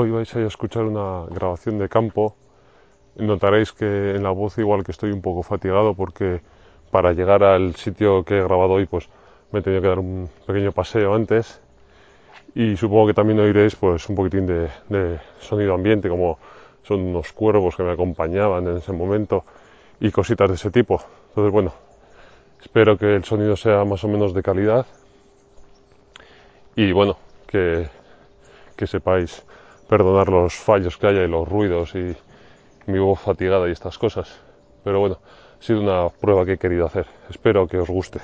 Hoy vais a escuchar una grabación de campo. Notaréis que en la voz igual que estoy un poco fatigado porque para llegar al sitio que he grabado hoy pues me he tenido que dar un pequeño paseo antes y supongo que también oiréis pues un poquitín de, sonido ambiente como son unos cuervos que me acompañaban en ese momento y cositas de ese tipo. Entonces bueno, espero que el sonido sea más o menos de calidad y bueno, que sepáis perdonar los fallos que haya y los ruidos y mi voz fatigada y estas cosas. Pero bueno, ha sido una prueba que he querido hacer. Espero que os guste.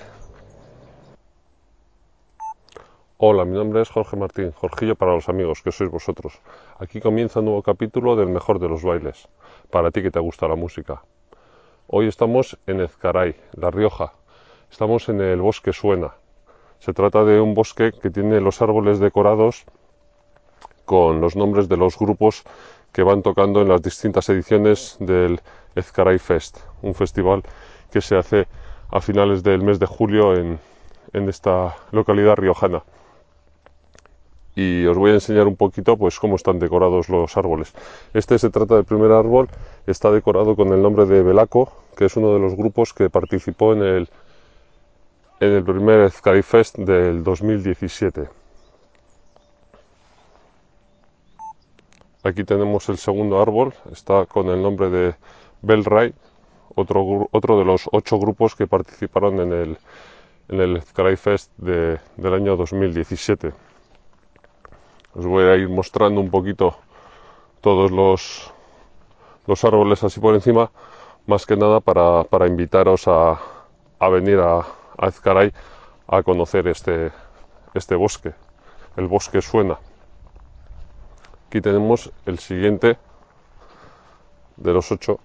Hola, mi nombre es Jorge Martín, Jorgillo para los amigos, que sois vosotros. Aquí comienza un nuevo capítulo del mejor de los bailes, para ti que te gusta la música. Hoy estamos en Ezcaray, La Rioja. Estamos en el Bosque Suena. Se trata de un bosque que tiene los árboles decorados con los nombres de los grupos que van tocando en las distintas ediciones del Ezcaray Fest, un festival que se hace a finales del mes de julio en, en esta localidad riojana. Y os voy a enseñar un poquito pues cómo están decorados los árboles. Este se trata del primer árbol, está decorado con el nombre de Belaco, que es uno de los grupos que participó en el, en el primer Ezcaray Fest del 2017. Aquí tenemos el segundo árbol, está con el nombre de Belray, otro, otro de los ocho grupos que participaron en el, en el Sky Fest de, del año 2017. Os voy a ir mostrando un poquito todos los, los árboles así por encima, más que nada para, para invitaros a, a, venir a, a Ezcaray a conocer este, este bosque. El bosque suena. Aquí tenemos el siguiente de los ocho.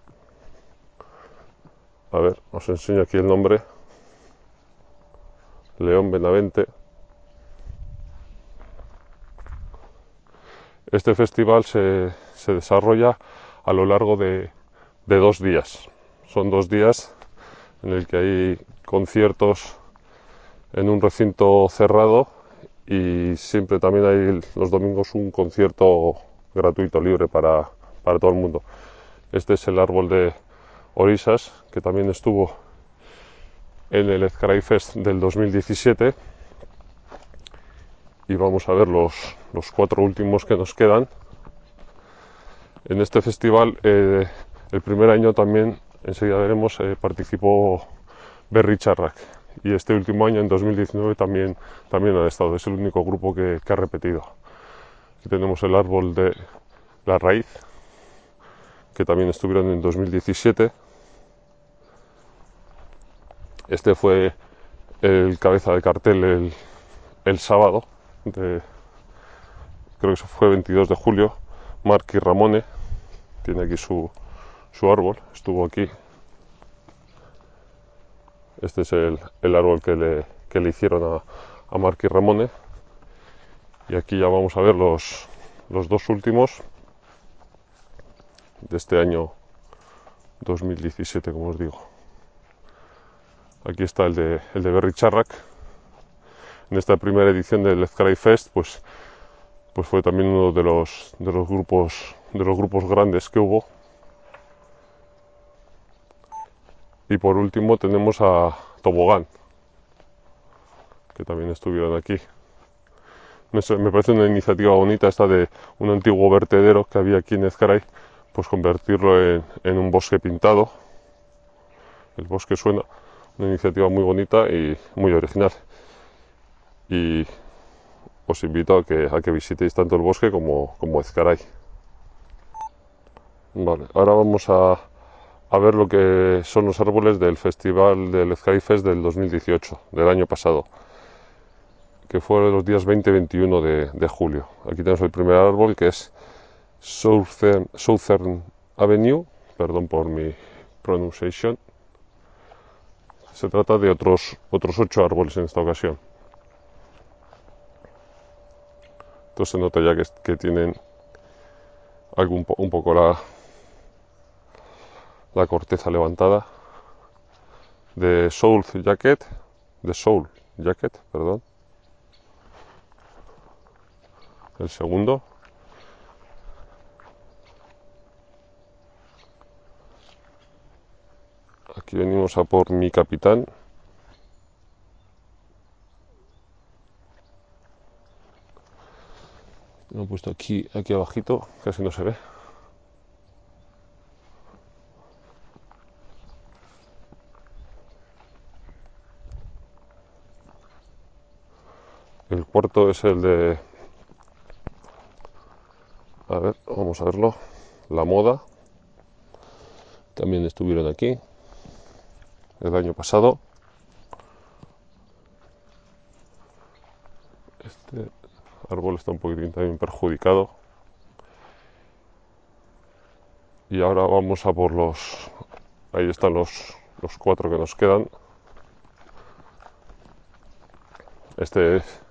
A ver, os enseño aquí el nombre. León Benavente. Este festival se, se, desarrolla a lo largo de, de dos días. Son dos días en el que hay conciertos en un recinto cerrado y siempre también hay los domingos un concierto gratuito, libre para, para todo el mundo. Este es el árbol de Orisas, que también estuvo en el Ezcaray Fest del 2017. Y vamos a ver los, los cuatro últimos que nos quedan. En este festival, eh, el primer año también, enseguida veremos, eh, participó Berry Charrac y este último año, en 2019, también, también han estado. Es el único grupo que, ha repetido. Aquí tenemos el árbol de la raíz, que también estuvieron en 2017. Este fue el cabeza de cartel el, sábado, de, creo que eso fue 22 de julio. Marky Ramone tiene aquí su, su árbol, estuvo aquí este es el, el árbol que le, que le, hicieron a, a Marky Ramone. Y aquí ya vamos a ver los, los dos últimos de este año 2017, como os digo. Aquí está el de, el de Berry Charrac. En esta primera edición del Ezcaray Fest, pues, pues fue también uno de los, de los grupos de los grupos grandes que hubo Y por último tenemos a Tobogán, que también estuvieron aquí. Me parece una iniciativa bonita esta de un antiguo vertedero que había aquí en Ezcaray, pues convertirlo en, un bosque pintado. El bosque suena, una iniciativa muy bonita y muy original. Y os invito a que, a que visitéis tanto el bosque como, como Ezcaray. Vale, ahora vamos a, a ver lo que son los árboles del festival del Sky Fest del 2018, del año pasado, que fue los días 20 y 21 de, julio. Aquí tenemos el primer árbol que es Southern, Southern Avenue, perdón por mi pronunciación. Se trata de otros, otros ocho árboles en esta ocasión. Entonces se nota que, que tienen algún, un poco la, la corteza levantada de Soul Jacket, de Soul Jacket, perdón. El segundo. Aquí venimos a por mi capitán. Lo he puesto aquí, aquí abajito, casi no se ve. Es el de... A ver, vamos a verlo. La moda. También estuvieron aquí el año pasado. Este árbol está un poquitín también perjudicado. Y ahora vamos a por los... Ahí están los, los cuatro que nos quedan. Este es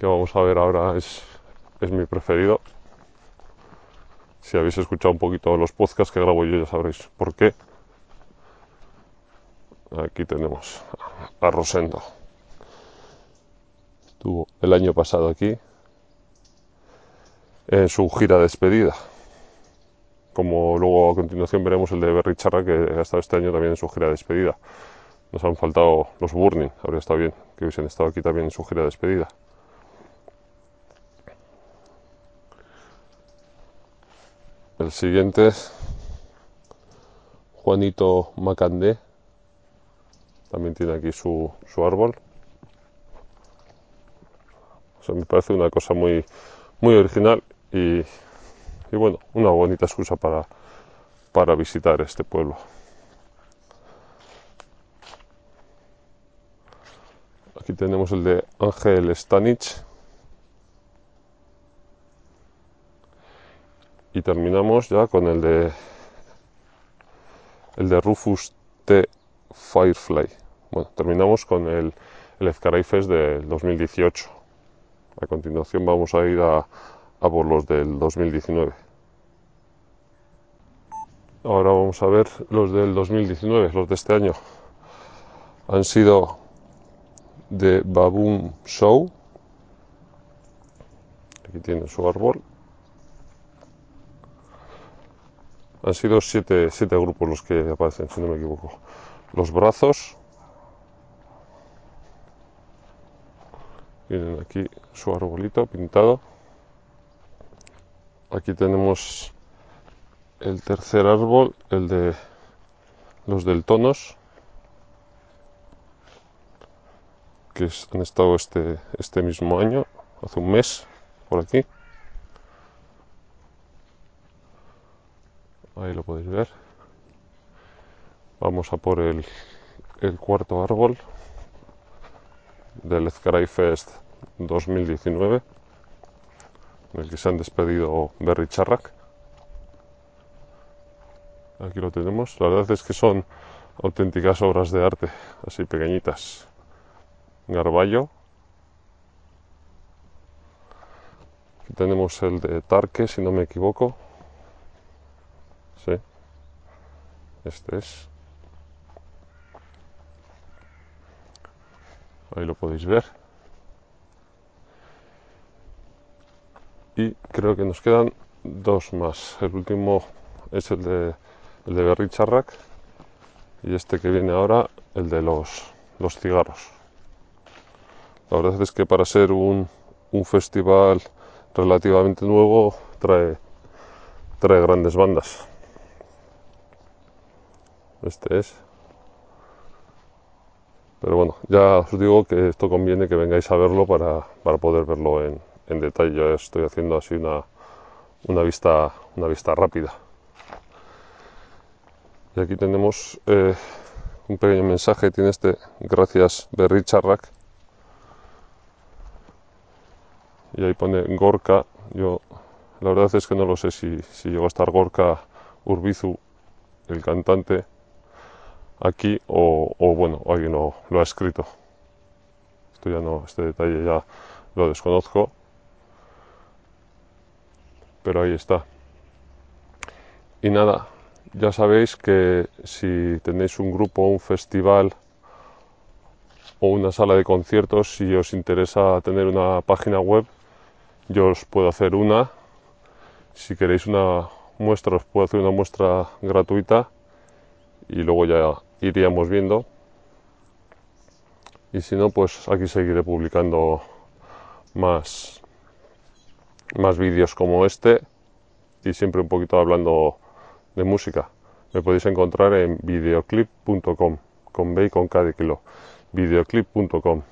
que vamos a ver ahora es, es mi preferido. Si habéis escuchado un poquito los podcasts que grabo yo ya sabréis por qué. Aquí tenemos a Rosendo. Estuvo el año pasado aquí en su gira de despedida. Como luego a continuación veremos el de Berry Charra que ha estado este año también en su gira de despedida. Nos han faltado los Burning, habría estado bien que hubiesen estado aquí también en su gira de despedida. El siguiente es Juanito Macandé. También tiene aquí su, su árbol. me parece una cosa muy, muy original y, y bueno, una bonita excusa para, para visitar este pueblo. Aquí tenemos el de Ángel Stanich y terminamos ya con el de el de Rufus T. Firefly. Bueno, terminamos con el, el del 2018. A continuación vamos a ir a, a por los del 2019. Ahora vamos a ver los del 2019, los de este año. Han sido de Baboon Show. Aquí tiene su árbol. Han sido siete, siete grupos los que aparecen, si no me equivoco. Los brazos. Tienen aquí su arbolito pintado. Aquí tenemos el tercer árbol, el de los del tonos, que han estado este, este mismo año, hace un mes, por aquí. Ahí lo podéis ver. Vamos a por el, cuarto árbol del Ezcaray Fest 2019 en el que se han despedido Berry Charrac. Aquí lo tenemos. La verdad es que son auténticas obras de arte así pequeñitas. Garballo. Aquí tenemos el de Tarque si no me equivoco Este es. Ahí lo podéis ver. Y creo que nos quedan dos más. El último es el de, el de Berry Charrac y este que viene ahora, el de los, los cigarros. La verdad es que para ser un, un festival relativamente nuevo trae, trae grandes bandas. Este es. Pero bueno, ya os digo que esto conviene que vengáis a verlo para, para poder verlo en, detalle. Yo estoy haciendo así una, una, vista, una vista rápida. Y aquí tenemos eh, un pequeño mensaje, tiene este, gracias Berry Charrac. Y ahí pone Gorka. Yo la verdad es que no lo sé si, si llegó a estar Gorka Urbizu, el cantante, aquí o, bueno, alguien lo, lo, ha escrito. Esto ya no, este detalle ya lo desconozco. Pero ahí está. Y nada, ya sabéis que si tenéis un grupo, un festival o una sala de conciertos, si os interesa tener una página web, yo os puedo hacer una. Si queréis una muestra, os puedo hacer una muestra gratuita y luego ya iríamos viendo. Y si no, pues aquí seguiré publicando más, más vídeos como este y siempre un poquito hablando de música. Me podéis encontrar en videoclip.com, con B y con K kilo. Videoclip.com.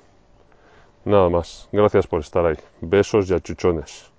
Nada más. Gracias por estar ahí. Besos y achuchones.